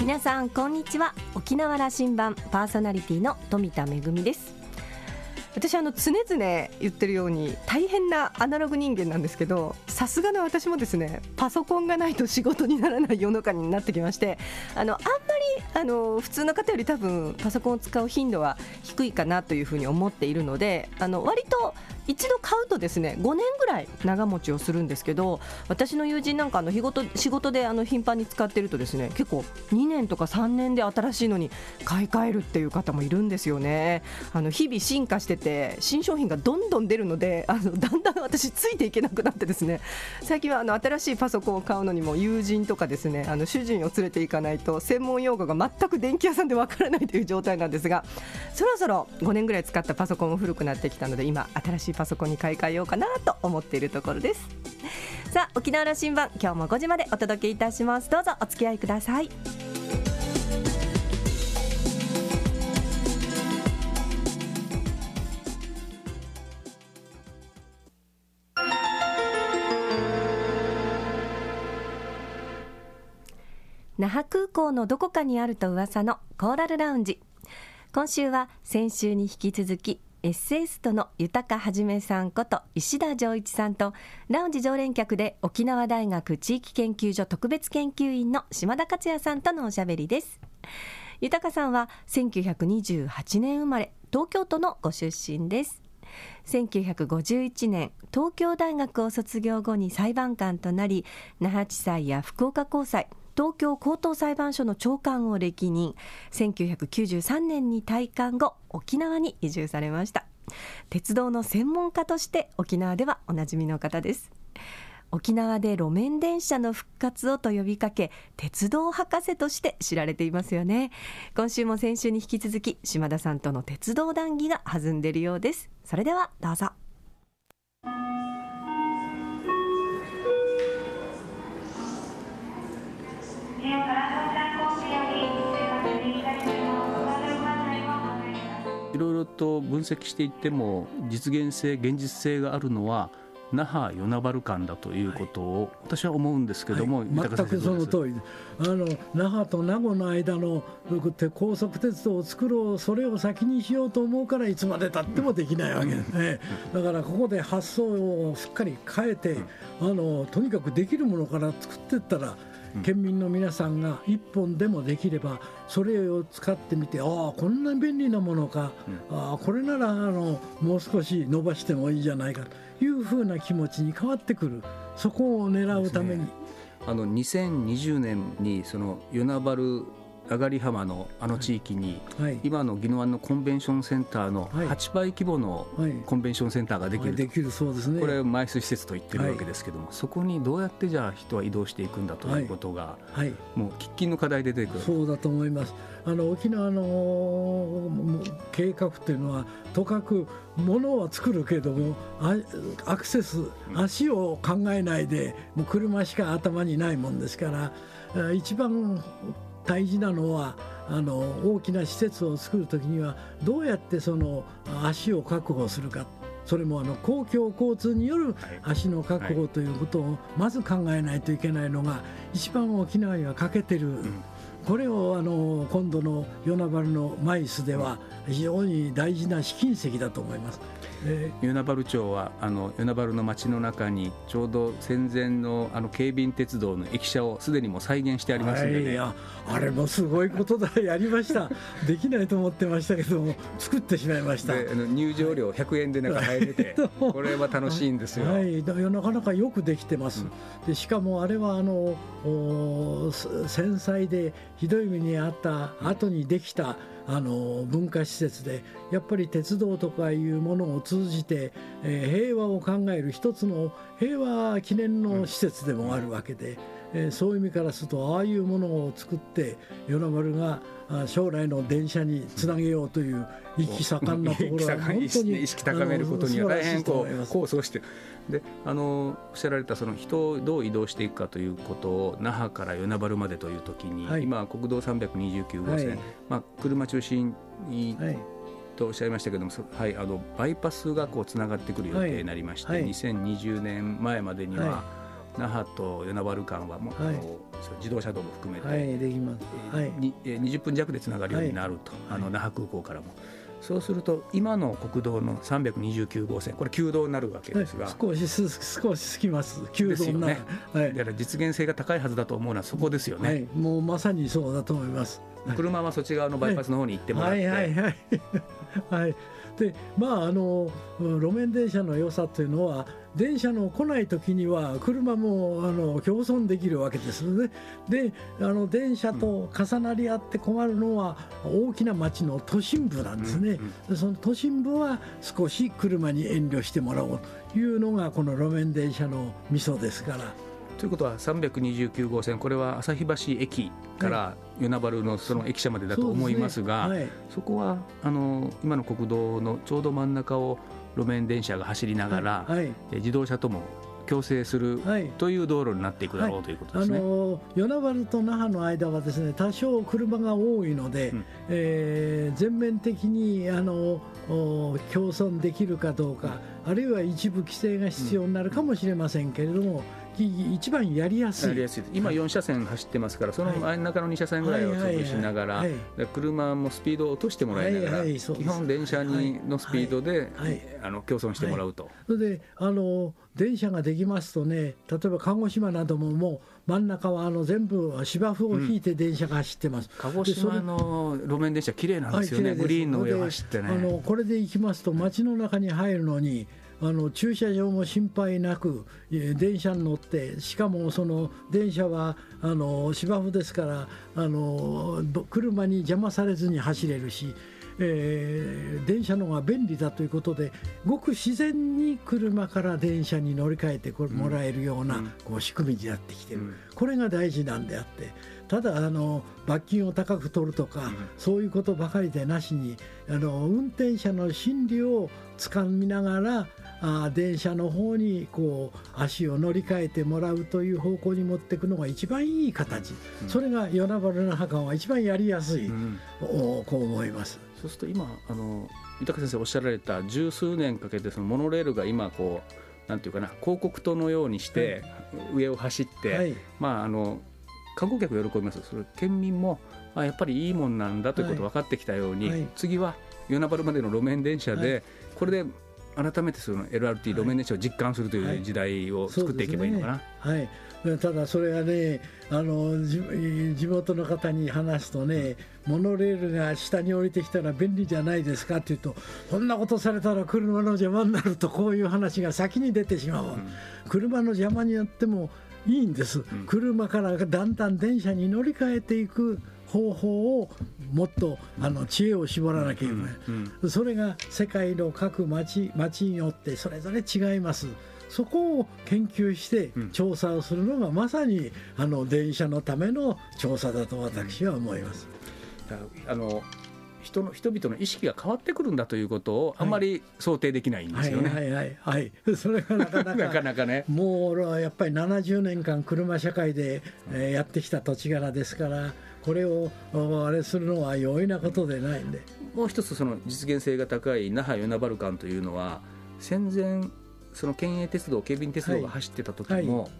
皆さんこんにちは。沖縄羅針盤パーソナリティの富田恵です。私あの常々言ってるように大変なアナログ人間なんですけどさすがの私もですねパソコンがないと仕事にならない世の中になってきましてあのあんまりあの普通の方より多分パソコンを使う頻度は低いかなというふうに思っているのであの割と一度買うとですね5年ぐらい長持ちをするんですけど私の友人なんかあの日ごと仕事であの頻繁に使ってるとですね結構2年とか3年で新しいのに買い替えるっていう方もいるんですよね。あの日々進化してて新商品がどんどん出るのであのだんだん私ついていけなくなってですね最近はあの新しいパソコンを買うのにも友人とかですねあの主人を連れて行かないと専門用語が全く電気屋さんでわからないという状態なんですがそろそろ5年ぐらい使ったパソコンも古くなってきたので今新しいパソコンに買い替えようかなと思っているところです。さあ沖縄羅針盤今日も5時までお届けいたします。どうぞお付き合いください。那覇空港のどこかにあると噂のコーラルラウンジ。今週は先週に引き続きエッセイストの豊はじめさんこと石田丈一さんとラウンジ常連客で沖縄大学地域研究所特別研究員の島田克也さんとのおしゃべりです。豊さんは1928年生まれ東京都のご出身です。1951年東京大学を卒業後に裁判官となり那覇地裁や福岡高裁東京高等裁判所の長官を歴任。1993年に退官後沖縄に移住されました。鉄道の専門家として沖縄ではおなじみの方です。沖縄で路面電車の復活をと呼びかけ鉄道博士として知られていますよね。今週も先週に引き続き島田さんとの鉄道談義が弾んでいるようです。それではどうぞ。いろいろと分析していっても実現性現実性があるのは那覇与那原間だということを私は思うんですけども、はい、全くその通り。あの那覇と名護の間の高速鉄道を作ろうそれを先にしようと思うからいつまでたってもできないわけですね、だからここで発想をしっかり変えて、あのとにかくできるものから作っていったら県民の皆さんが一本でもできればそれを使ってみてああこんな便利なものか、ああこれならあのもう少し伸ばしてもいいじゃないか。というふうな気持ちに変わってくる。そこを狙うために。あの2020年にその与那原上がり浜のあの地域に、はい、今の宜野湾のコンベンションセンターの8倍規模のコンベンションセンターができる、はい、できるそうですね。これマイス施設と言ってるわけですけども、そこにどうやってじゃあ人は移動していくんだということが、もう喫緊の課題で出てくる。そうだと思います。あの沖縄の計画っていうのはとかくものは作るけれどもアクセス足を考えないでもう車しか頭にないもんですから一番大事なのはあの大きな施設を作る時にはどうやってその足を確保するか。それもあの公共交通による足の確保ということをまず考えないといけないのが一番沖縄には欠けてる、これをあの今度の与那原のマイスでは非常に大事な試金石だと思います。与那原町はあの与那原の町の中にちょうど戦前のあの京浜鉄道の駅舎をすでにも再現してありますので、はい、あれもすごいことだ。やりました。できないと思ってましたけども作ってしまいました。あの入場料100円で中入れて、これは楽しいんですよ、はい、なかなかよくできてます、うん、でしかもあれはあの繊細でひどい目にあった後にできた、あの文化施設でやっぱり鉄道とかいうものを通じて、えー、平和を考える一つの平和記念の施設でもあるわけで、えー、そういう意味からするとああいうものを作って与那原が将来の電車につなげようという意気盛んなところは本当に意識高めることには大変こう構想してであのおっしゃられたその人をどう移動していくかということを那覇から与那原までという時に、はい、今国道329号線、はい、まあ、車中心に、はい。とおっしゃいましたけども、はい、あのバイパスがこうつながってくる予定になりまして、はい、2020年前までには、那覇と与那原間はもう、はい、自動車道も含めて、はい、できます、はい、に20分弱でつながるようになると、あの那覇空港からも。そうすると今の国道の329号線これ旧道になるわけですが、はい、少し少しつきます。旧道ね、はい、だから実現性が高いはずだと思うのはそこですよね、はい、もうまさにそうだと思います。車はそっち側のバイパスの方に行ってもらって、はいはい。はい、はいでまああの路面電車の良さというのは電車の来ない時には車もあの共存できるわけですね。であの電車と重なり合って困るのは大きな町の都心部なんですね。その都心部は少し車に遠慮してもらおうというのがこの路面電車のミソですから。ということは329号線これは旭橋駅から与那原のその駅舎までだと思いますが、そ、ね。はい、そこはあの今の国道のちょうど真ん中を路面電車が走りながら、はい、自動車とも共生するという道路になっていくだろう、ということですね、あの与那原と那覇の間はですね多少車が多いので、うん、えー、全面的にあの共存できるかどうか、あるいは一部規制が必要になるかもしれませんけれども、一番やりやすい。今4車線走ってますからその真ん中の2車線ぐらいを潰しながら車もスピードを落としてもらいながら基本電車にのスピードであの共存してもらうと。それであの電車ができますとね例えば鹿児島などももう真ん中はあの全部芝生を引いて電車が走ってます、うん、鹿児島の路面電車綺麗なんですよね、はい、グリーンの上を走ってね。あのこれで行きますと街の中に入るのにあの駐車場も心配なく電車に乗ってしかもその電車はあの芝生ですからあの車に邪魔されずに走れるし、えー、電車の方が便利だということでごく自然に車から電車に乗り換えてもらえるような、こう仕組みになってきてる、これが大事なんであって。ただあの罰金を高く取るとか、そういうことばかりでなしにあの運転者の心理をつかみながらあ電車の方にこう足を乗り換えてもらうという方向に持っていくのが一番いい形、うん、それが与那原の墓は一番やりやすい、うん、こう思いますそうすると今あの豊先生おっしゃられた十数年かけてそのモノレールが今こうなんていうかな広告塔のようにして上を走って、はい、まああの観光客喜びます。それ県民もあやっぱりいいもんなんだということ分かってきたように、はい。はい、次は与那原までの路面電車で、これで改めてその LRT 路面電車を実感するという時代を作っていけばいいのかな。はい、はい、ただそれはねあの地元の方に話すとね、モノレールが下に降りてきたら便利じゃないですかって言うとそんなことされたら車の邪魔になるとこういう話が先に出てしまう、うん、車の邪魔によってもいいんです、うん、車からだんだん電車に乗り換えていく方法をもっとあの知恵を絞らなきゃいけない、うんうん、それが世界の各町町によってそれぞれ違います。そこを研究して調査をするのがまさにあの電車のための調査だと私は思います。あの人の人々の意識が変わってくるんだということをあんまり想定できないんですよね。はい、はい、はい、はい、それがなかなか なかなかねもうやっぱり70年間車社会で、えー、やってきた土地柄ですから。これをあれするのは容易なことでないんで。もう一つその実現性が高い那覇与那原間というのは戦前その県営鉄道警備鉄道が走ってた時も、はいはい。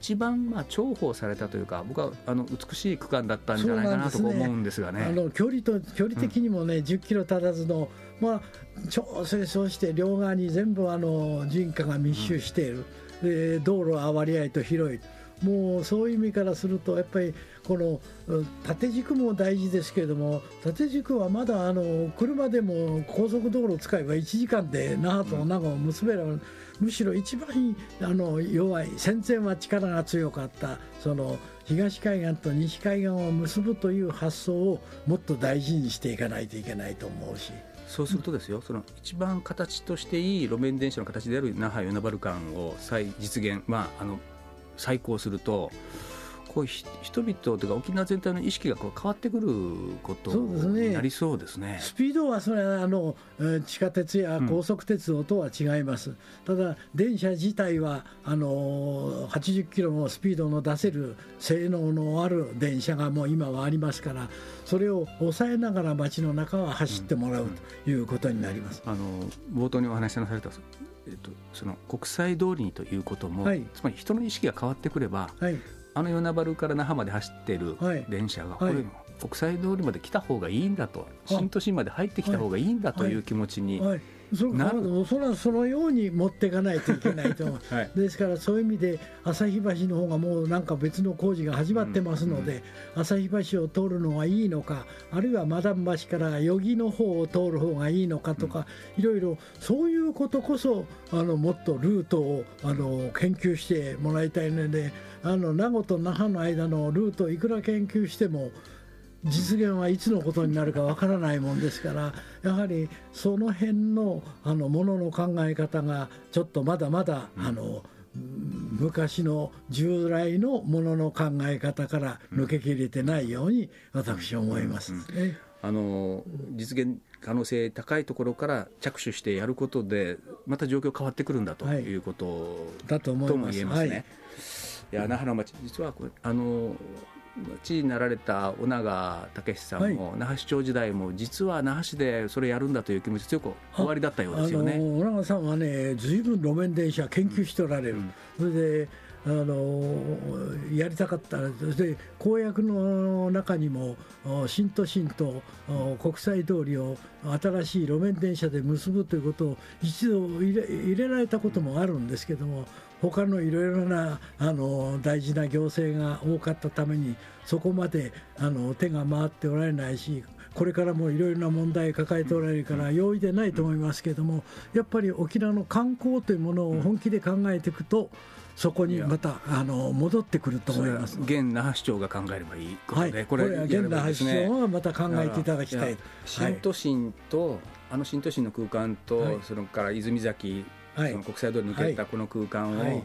一番まあ重宝されたというか、僕はあの美しい区間だったんじゃないかなと思うんですがね。ねあの距離と距離的にもね、うん、10キロ足らずの、まあ、調整そして両側に全部あの人家が密集している、うん、で道路は割合と広い。もうそういう意味からするとやっぱりこの縦軸も大事ですけれども縦軸はまだあの車でも高速道路を使えば1時間で那覇と名護を結べればむしろ一番あの弱い戦前は力が強かったその東海岸と西海岸を結ぶという発想をもっと大事にしていかないといけないと思うし。そうするとですよ、その一番形としていい路面電車の形である那覇与那原間を再実現、まあ、あの再興するとこう人々というか沖縄全体の意識がこう変わってくることになりそうですね、ね、スピードはそれはあの地下鉄や高速鉄道とは違います、うん、ただ電車自体はあの80キロのスピードの出せる性能のある電車がもう今はありますからそれを抑えながら街の中は走ってもらうということになります、うんうん、あの冒頭にお話しなされたえっと、その国際通りにということも、はい、つまり人の意識が変わってくれば、はい、あの与那原から那覇まで走ってい。る電車が、これ、国際通りまで来た方がいいんだと。新都心まで入ってきた方がいいんだという気持ちにそそれはそのように持っていかないと。いけないと、はい、ですからそういう意味で旭橋の方がもうなんか別の工事が始まってますので、旭、うん、橋を通るのがいいのかあるいはマダム橋から余木の方を通る方がいいのかとか、いろいろそういうことこそあのもっとルートをあの研究してもらいたいのであの名護と那覇の間のルートをいくら研究しても実現はいつのことになるかわからないもんですからやはりその辺のあのものの考え方がちょっとまだまだ、あの昔の従来のものの考え方から抜けきれてないように私は思います、ね、あの実現可能性高いところから着手してやることでまた状況変わってくるんだとい。うこと、だと思います。いますね。はいいや那覇の町実はあの知事になられた尾長武さんも、はい、那覇市長時代も実は那覇市でそれやるんだという気持ち強く終わりだったようですよね。尾長さんはねずいぶん路面電車研究しておられる、うん、それであのやりたかった。で公約の中にも新都心と国際通りを新しい路面電車で結ぶということを一度入れ入れられたこともあるんですけども他のいろいろなあの大事な行政が多かったためにそこまであの手が回っておられないしこれからもいろいろな問題を抱えておられるから容易でないと思いますけれどもやっぱり沖縄の観光というものを本気で考えていくとそこにまたあの戻ってくると思います。現那覇市長が考えればいいことで、はい、これは現那覇市長はまた考えていただきたい新都心と、あの新都心の空間と、それから泉崎その国際通り抜けたこの空間を、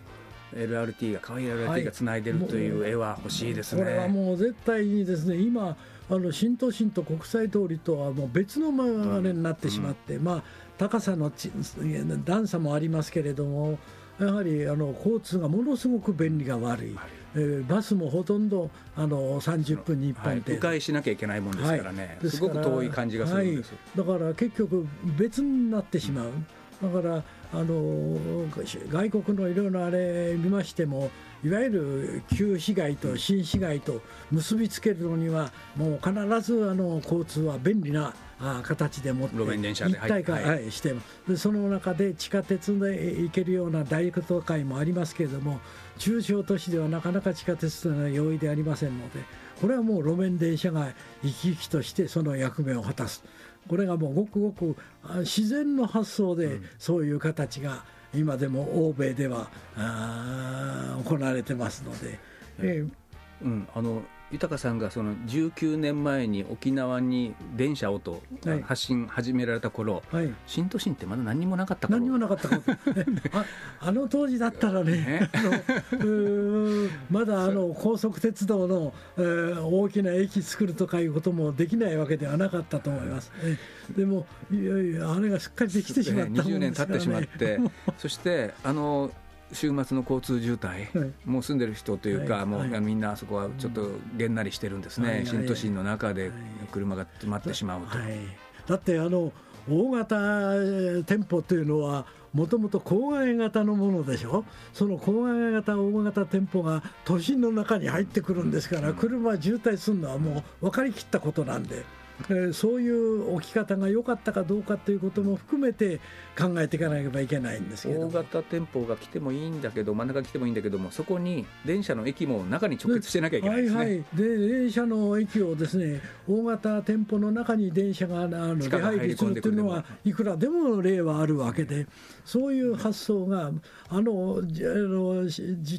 LRT が可愛い LRT がつない。でるという絵は欲しいですね、これはもう絶対にですね今あの新都心と国際通りとはもう別のあれになってしまって、うん、まあ高さの段差もありますけれどもやはりあの交通がものすごく便利が悪い、はい、えー、バスもほとんどあの30分に1本で、迂回しなきゃいけないもんですからね、はい、すごく遠い感じがするんです、はい、だから結局別になってしまう、うん、だからあの外国のいろいろあれ見ましてもいわゆる旧市街と新市街と結びつけるのにはもう必ずあの交通は便利な形でもって一体化、はい、してでその中で地下鉄で行けるような大都会もありますけれども中小都市ではなかなか地下鉄というのは容易でありませんのでこれはもう路面電車が生き生きとしてその役目を果たす。これがもうごくごく自然の発想でそういう形が今でも欧米では行われてますので。えーうん、あの豊さんがその19年前に沖縄に電車をと発信始められた頃、はい、新都心ってまだ何もなかった何もなかった ああの当時だったらね、ね。まだあの高速鉄道の、えー、大きな駅作るとかいうこともできないわけではなかったと思います。でもいやいやあれがすっかりできてしまったもんですから、ね、20年経ってしまって。そしてあの週末の交通渋滞、はい、もう住んでる人というか、はい、もう、はい、みんなあそこはちょっとげんなりしてるんですね、新都心の中で車が止まってしまうと。だってあの大型店舗というのはもともと郊外型のものでしょ？その郊外型大型店舗が都心の中に入ってくるんですから車渋滞するのはもう分かりきったことなんで。えー、そういう置き方が良かったかどうかということも含めて考えていかなければいけないんですけど大型店舗が来てもいいんだけど真ん中来てもいいんだけどもそこに電車の駅も中に直結してなきゃいけないですね。はいはい、で電車の駅をですね大型店舗の中に電車があの出入りするというのはいくらでも例はあるわけでそういう発想があのあの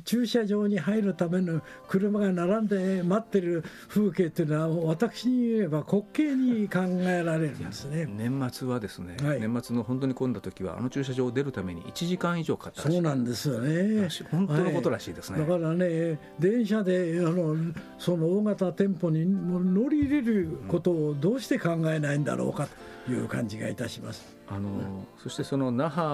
駐車場に入るための車が並んで待ってる風景というのは私に言えば滑稽に考えられるんですね。年末はですね、はい、年末の本当に混んだ時はあの駐車場を出るために1時間以上かかったそうなんですよね。本当のことらしいですね、はい、だからね電車であのその大型店舗に乗り入れることをどうして考えないんだろうかという感じがいたします。あの、うん、そしてその那覇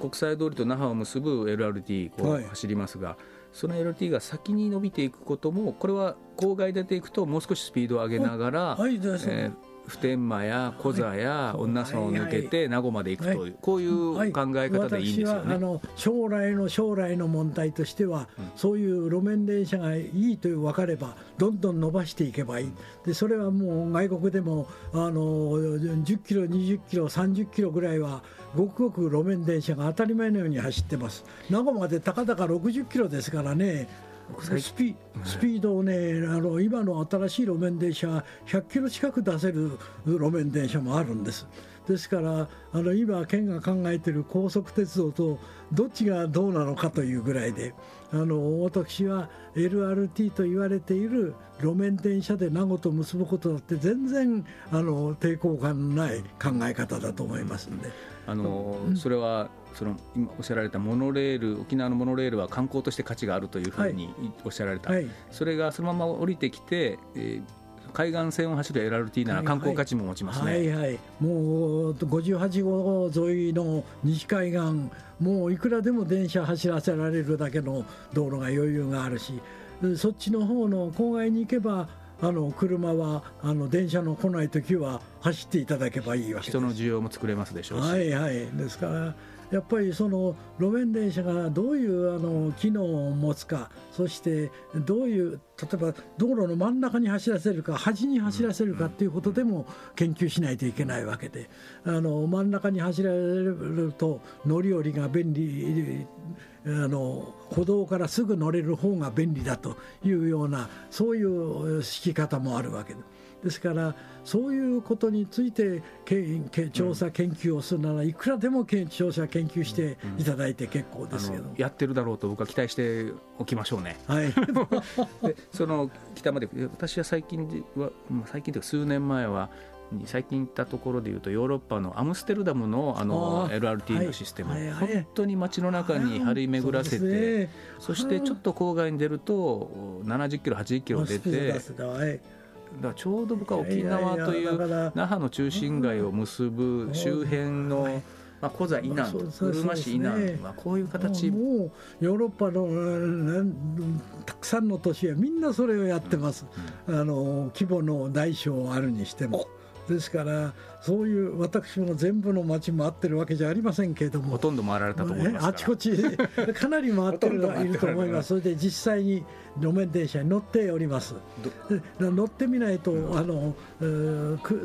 国際通りと那覇を結ぶ LRT こう走りますが、はいその LT が先に伸びていくこともこれは郊外出ていくともう少しスピードを上げながら、はい。はい、えー、普天間や小座や女村を抜けて名護まで行くという、こういう考え方でい。いんですよね。あの将来の将来の問題としては、そういう路面電車がいいと分かればどんどん伸ばしていけばいい。でそれはもう外国でもあの10キロ20キロ30キロぐらいはごくごく路面電車が当たり前のように走ってます。名護までたかだか60キロですからねスピスピードをねあの今の新しい路面電車100キロ近く出せる路面電車もあるんです。ですからあの今県が考えている高速鉄道とどっちがどうなのかというぐらいであの私は LRT と言われている路面電車で名護と結ぶことだって全然あの抵抗感のない考え方だと思いますんで。あの、うん、それはその今おっしゃられたモノレール沖縄のモノレールは観光として価値があるというふうにおっしゃられた、はい、それがそのまま降りてきて、えー、海岸線を走る LRT なら観光価値も持ちますね、はいはい、はい、もう58号沿いの西海岸もういくらでも電車走らせられるだけの道路が余裕があるしそっちの方の郊外に行けばあの車はあの電車の来ない時は走っていただけばいいわけです。人の需要も作れますでしょうし。はい。はいですからやっぱりその路面電車がどういうあの機能を持つかそしてどういう例えば道路の真ん中に走らせるか端に走らせるかっていうことでも研究しないといけないわけで。あの真ん中に走られると乗り降りが便利あの歩道からすぐ乗れる方が便利だというようなそういう敷き方もあるわけで。す。ですからそういうことについて調査研究をするならいくらでも調査研究していただいて結構ですけど、やってるだろうと僕は期待しておきましょうね。はい、でその北まで私は最近は最近というか数年前は最近行ったところでいうとヨーロッパのアムステルダムのあの LRT のシステム、はいはい、本当に街の中に張り巡らせて、そしてちょっと郊外に出ると70キロ80キロ出て。だちょうど僕は沖縄という那覇の中心街を結ぶ周辺の、まあ、コザ以南、うるま市以南はこういう形。もうヨーロッパのたくさんの都市はみんなそれをやってます、あの規模の大小あるにしても。ですからそういう私も全部の町回ってるわけじゃありませんけれどもほとんど回られたと思いますあちこちかなり回ってるいると思います。それで実際に路面電車に乗っております。乗ってみないと、あの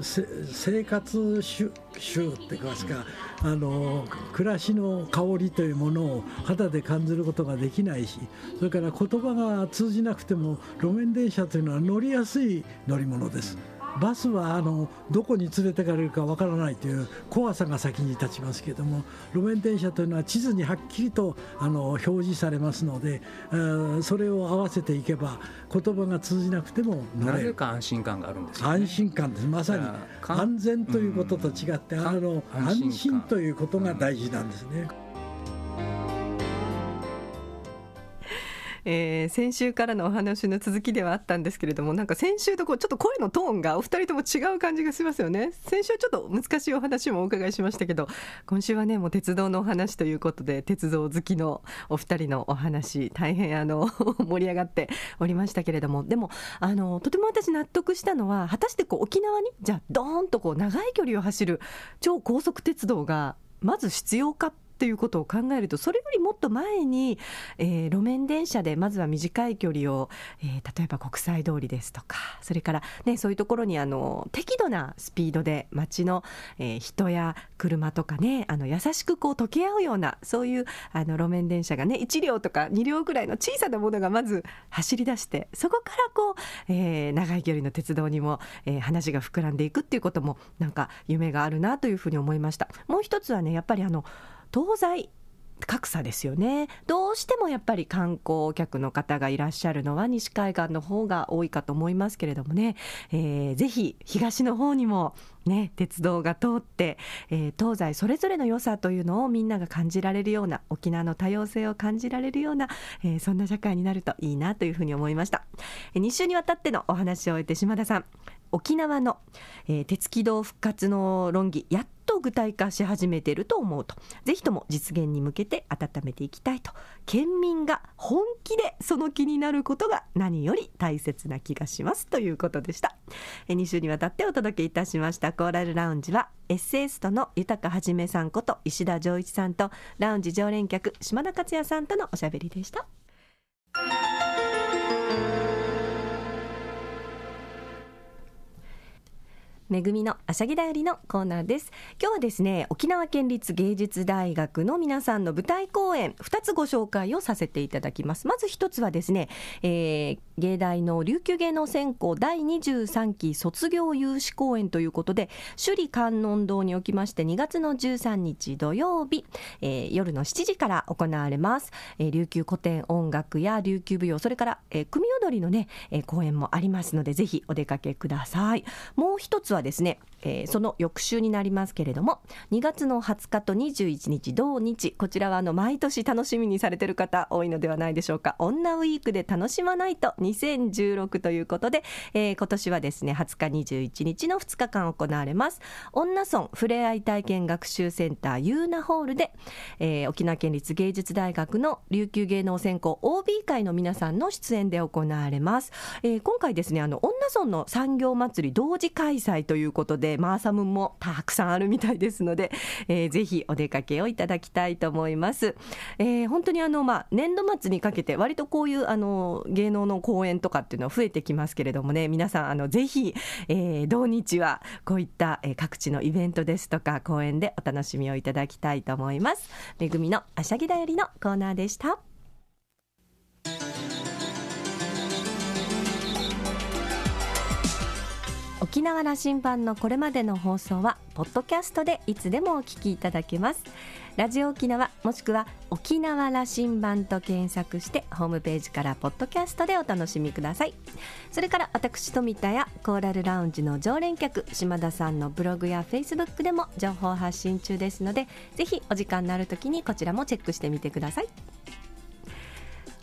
生活習習って言いますか、あの暮らしの香りというものを肌で感じることができないしそれから言葉が通じなくても路面電車というのは乗りやすい乗り物です。バスはあのどこに連れてかれるかわからないという怖さが先に立ちますけれども路面電車というのは地図にはっきりとあの表示されますので、えー、それを合わせていけば言葉が通じなくてもなぜか安心感があるんです、ね、安心感です。まさに安全ということと違って、あの安心ということが大事なんですね。えー、先週からのお話の続きではあったんですけれどもなんか先週とこうちょっと声のトーンがお二人とも違う感じがしますよね。先週はちょっと難しいお話もお伺いしましたけど今週はねもう鉄道のお話ということで鉄道好きのお二人のお話大変あの 盛り上がっておりましたけれども。でもあのとても私納得したのは果たしてこう沖縄にじゃあドーンとこう長い距離を走る超高速鉄道がまず必要かっていうことを考えるとそれよりもっと前に、えー、路面電車でまずは短い距離を、えー、例えば国際通りですとかそれから、ね、そういうところにあの適度なスピードで街の、えー、人や車とかねあの優しくこう溶け合うようなそういうあの路面電車がね1両とか2両ぐらいの小さなものがまず走り出してそこからこう、えー、長い距離の鉄道にも、えー、話が膨らんでいくっていうこともなんか夢があるなというふうに思いました。もう一つはねやっぱりあの東西格差ですよね。どうしてもやっぱり観光客の方がいらっしゃるのは西海岸の方が多いかと思いますけれどもね、えー、ぜひ東の方にもね、鉄道が通って、えー、東西それぞれの良さというのをみんなが感じられるような沖縄の多様性を感じられるような、えー、そんな社会になるといいなというふうに思いました、え、2週にわたってのお話を終えて島田さん沖縄の、えー、鉄軌道復活の論議やっと具体化し始めてると思うとぜひとも実現に向けて温めていきたいと県民が本気でその気になることが何より大切な気がしますということでした。2週にわたってお届けいたしましたコーラルラウンジはエッセイストの豊はじめさんこと石田丈一さんとラウンジ常連客島田克也さんとのおしゃべりでした。めぐみのあしゃぎだよりのコーナーです。今日はですね沖縄県立芸術大学の皆さんの舞台公演2つご紹介をさせていただきます。まず1つはですね、えー、芸大の琉球芸能専攻第23期卒業有志公演ということで首里観音堂におきまして2月の13日土曜日、えー、夜の7時から行われます、えー、琉球古典音楽や琉球舞踊それから、えー、組踊りのね、えー、公演もありますのでぜひお出かけください。もう一つはですね、えー、その翌週になりますけれども2月の20日と21日同日こちらはあの毎年楽しみにされてる方多いのではないでしょうか。女ウィークで楽しまないと2016ということで、えー、今年はですね20日21日の2日間行われます。女村ふれあい体験学習センターユーナホールで、えー、沖縄県立芸術大学の琉球芸能専攻 OB 会の皆さんの出演で行われます、えー、今回ですねあの女村の産業祭り同時開催ということでマーサムもたくさんあるみたいですので、えー、ぜひお出かけをいただきたいと思います、えー、本当にあの、まあ、年度末にかけて割とこういうあの芸能の公演とかっていうのは増えてきますけれどもね皆さんあのぜひ、えー、同日はこういった、え、各地のイベントですとか公演でお楽しみをいただきたいと思います。めぐみのあしゃぎだよりのコーナーでした。沖縄羅針盤のこれまでの放送はポッドキャストでいつでもお聞きいただけます。ラジオ沖縄もしくは沖縄羅針盤と検索してホームページからポッドキャストでお楽しみください。それから私富田やコーラルラウンジの常連客島田さんのブログやフェイスブックでも情報発信中ですのでぜひお時間のある時にこちらもチェックしてみてください。